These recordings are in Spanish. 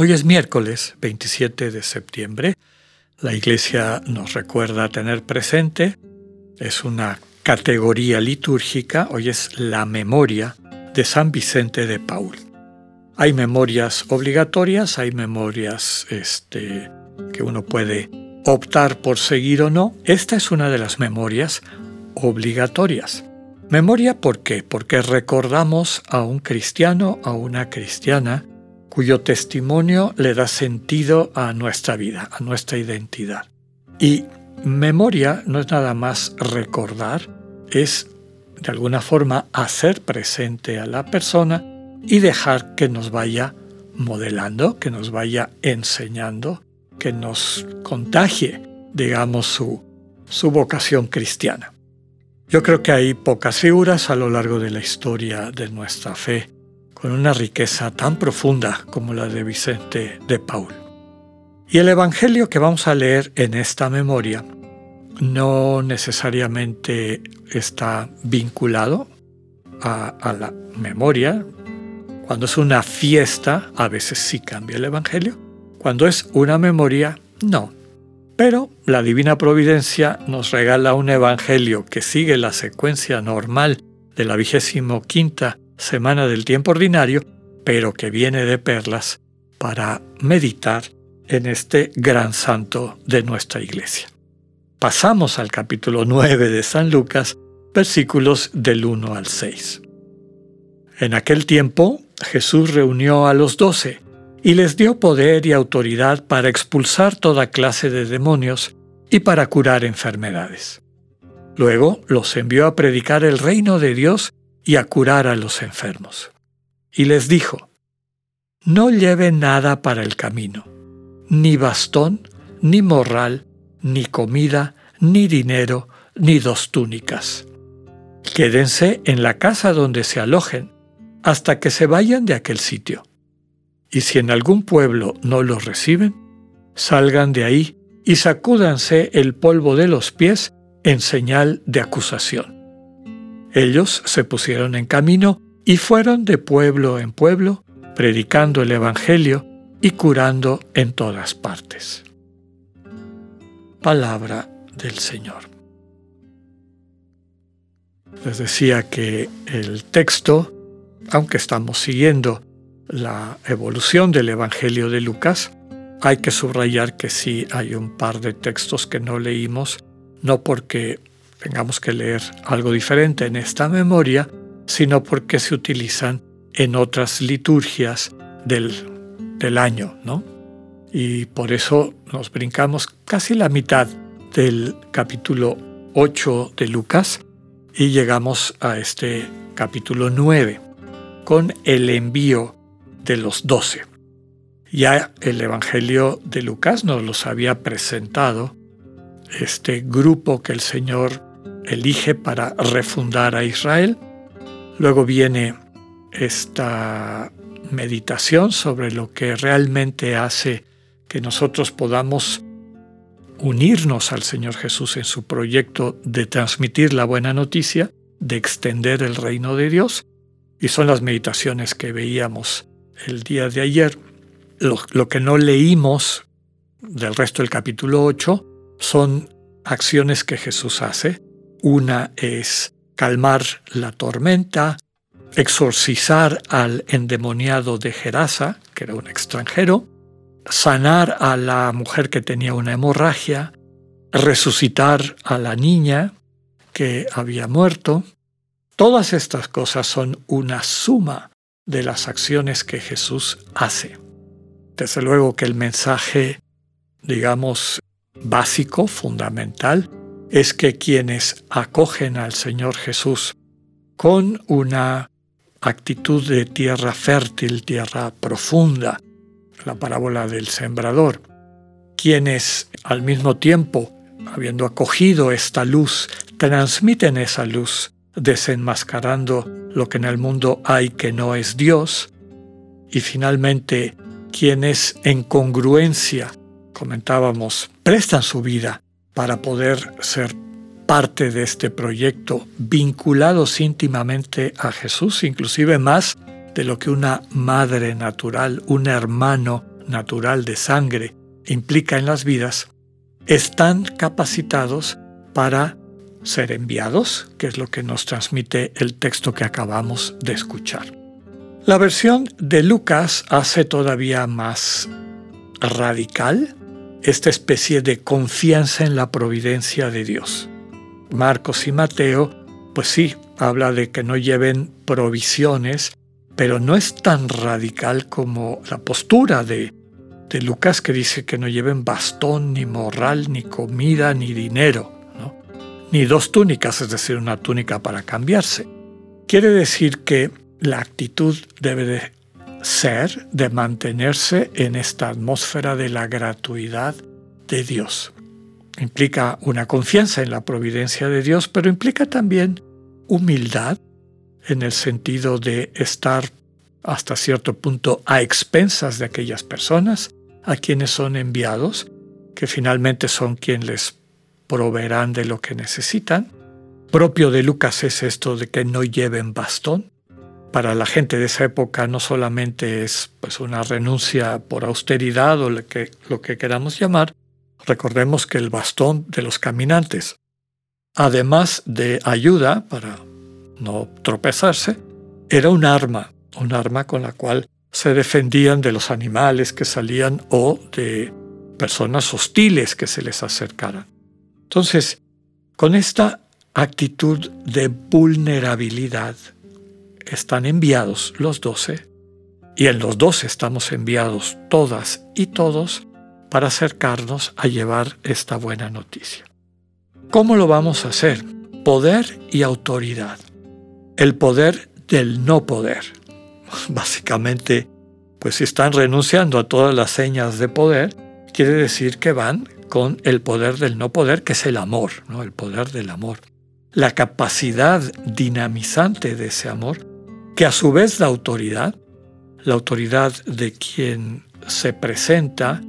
Hoy es miércoles 27 de septiembre. La iglesia nos recuerda tener presente, es una categoría litúrgica, hoy es la memoria de San Vicente de Paul. Hay memorias obligatorias, hay memorias este, que uno puede optar por seguir o no. Esta es una de las memorias obligatorias. Memoria, ¿por qué? Porque recordamos a un cristiano, a una cristiana, cuyo testimonio le da sentido a nuestra vida, a nuestra identidad. Y memoria no es nada más recordar, es de alguna forma hacer presente a la persona y dejar que nos vaya modelando, que nos vaya enseñando, que nos contagie, digamos, su, su vocación cristiana. Yo creo que hay pocas figuras a lo largo de la historia de nuestra fe con una riqueza tan profunda como la de Vicente de Paul. Y el Evangelio que vamos a leer en esta memoria no necesariamente está vinculado a, la memoria. Cuando es una fiesta, a veces sí cambia el Evangelio. Cuando es una memoria, no. Pero la Divina Providencia nos regala un Evangelio que sigue la secuencia normal de la vigésimo semana del tiempo ordinario, pero que viene de perlas para meditar en este gran santo de nuestra iglesia. Pasamos al capítulo 9 de San Lucas, versículos del 1 al 6. En aquel tiempo Jesús reunió a los doce y les dio poder y autoridad para expulsar toda clase de demonios y para curar enfermedades. Luego los envió a predicar el reino de Dios y a curar a los enfermos. Y les dijo, No lleven nada para el camino, ni bastón, ni morral, ni comida, ni dinero, ni dos túnicas. Quédense en la casa donde se alojen, hasta que se vayan de aquel sitio y si en algún pueblo no los reciben, salgan de ahí y sacúdanse el polvo de los pies en señal de acusación. Ellos se pusieron en camino y fueron de pueblo en pueblo, predicando el Evangelio y curando en todas partes. Palabra del Señor. Les decía que el texto, aunque estamos siguiendo la evolución del Evangelio de Lucas, hay que subrayar que sí hay un par de textos que no leímos, no porque tengamos que leer algo diferente en esta memoria, sino porque se utilizan en otras liturgias del, del año, ¿no? Y por eso nos brincamos casi la mitad del capítulo 8 de Lucas y llegamos a este capítulo 9 con el envío de los doce. Ya el Evangelio de Lucas nos los había presentado, este grupo que el Señor elige para refundar a Israel. Luego viene esta meditación sobre lo que realmente hace que nosotros podamos unirnos al Señor Jesús en su proyecto de transmitir la buena noticia, de extender el reino de Dios, y son las meditaciones que veíamos el día de ayer. Lo, que no leímos del resto del capítulo 8 son acciones que Jesús hace. Una es calmar la tormenta, exorcizar al endemoniado de Gerasa, que era un extranjero, sanar a la mujer que tenía una hemorragia, resucitar a la niña que había muerto. Todas estas cosas son una suma de las acciones que Jesús hace. Desde luego que el mensaje, digamos, básico, fundamental, es que quienes acogen al Señor Jesús con una actitud de tierra fértil, tierra profunda, la parábola del sembrador, quienes al mismo tiempo, habiendo acogido esta luz, transmiten esa luz, desenmascarando lo que en el mundo hay que no es Dios, y finalmente quienes en congruencia, comentábamos, prestan su vida para poder ser parte de este proyecto, vinculados íntimamente a Jesús, inclusive más de lo que una madre natural, un hermano natural de sangre implica en las vidas, están capacitados para ser enviados, que es lo que nos transmite el texto que acabamos de escuchar. La versión de Lucas hace todavía más radical esta especie de confianza en la providencia de Dios. Marcos y Mateo, pues sí, habla de que no lleven provisiones, pero no es tan radical como la postura de, de Lucas que dice que no lleven bastón, ni morral, ni comida, ni dinero, ni dos túnicas, es decir, una túnica para cambiarse. Quiere decir que la actitud debe de ser, de mantenerse en esta atmósfera de la gratuidad de Dios. Implica una confianza en la providencia de Dios, pero implica también humildad en el sentido de estar hasta cierto punto a expensas de aquellas personas a quienes son enviados, que finalmente son quienes les proveerán de lo que necesitan. Propio de Lucas es esto de que no lleven bastón. Para la gente de esa época no solamente es pues, una renuncia por austeridad o lo que, lo que queramos llamar, recordemos que el bastón de los caminantes, además de ayuda para no tropezarse, era un arma, un arma con la cual se defendían de los animales que salían o de personas hostiles que se les acercaran. Entonces, con esta actitud de vulnerabilidad están enviados los doce, y en los doce estamos enviados todas y todos para acercarnos a llevar esta buena noticia. ¿Cómo lo vamos a hacer? Poder y autoridad. El poder del no poder. Básicamente, pues si están renunciando a todas las señas de poder, quiere decir que van con el poder del no poder, que es el amor, ¿no? el poder del amor. La capacidad dinamizante de ese amor, que a su vez la autoridad, la autoridad de quien se presenta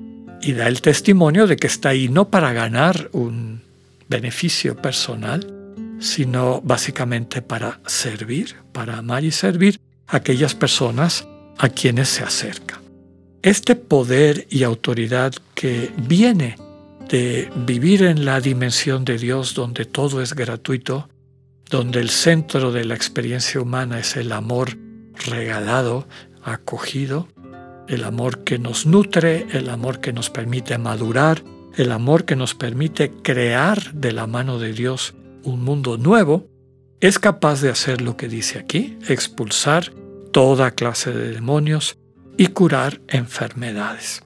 y da el testimonio de que está ahí no para ganar un beneficio personal, sino básicamente para servir, para amar y servir a aquellas personas a quienes se acerca. Este poder y autoridad que viene de vivir en la dimensión de Dios donde todo es gratuito, donde el centro de la experiencia humana es el amor regalado, acogido, el amor que nos nutre, el amor que nos permite madurar, el amor que nos permite crear de la mano de Dios un mundo nuevo, es capaz de hacer lo que dice aquí, expulsar toda clase de demonios y curar enfermedades.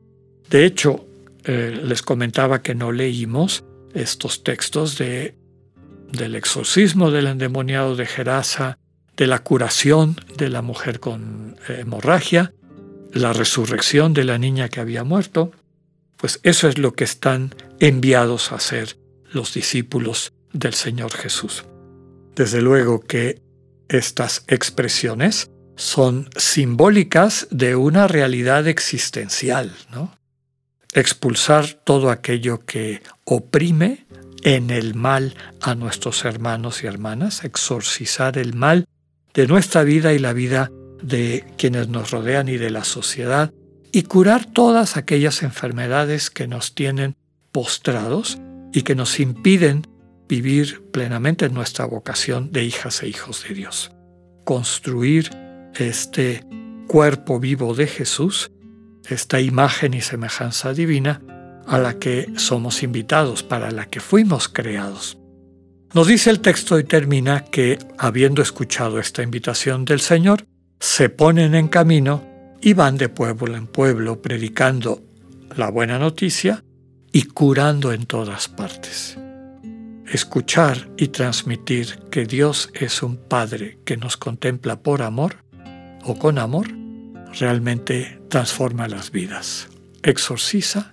De hecho, eh, les comentaba que no leímos estos textos de, del exorcismo del endemoniado de Gerasa, de la curación de la mujer con hemorragia, la resurrección de la niña que había muerto, pues eso es lo que están enviados a hacer los discípulos del Señor Jesús. Desde luego que estas expresiones son simbólicas de una realidad existencial, ¿no? Expulsar todo aquello que oprime en el mal a nuestros hermanos y hermanas, exorcizar el mal de nuestra vida y la vida de quienes nos rodean y de la sociedad, y curar todas aquellas enfermedades que nos tienen postrados y que nos impiden vivir plenamente nuestra vocación de hijas e hijos de Dios. Construir este cuerpo vivo de Jesús, esta imagen y semejanza divina a la que somos invitados, para la que fuimos creados. Nos dice el texto y termina que, habiendo escuchado esta invitación del Señor, se ponen en camino y van de pueblo en pueblo predicando la buena noticia y curando en todas partes. Escuchar y transmitir que Dios es un Padre que nos contempla por amor o con amor realmente transforma las vidas, exorciza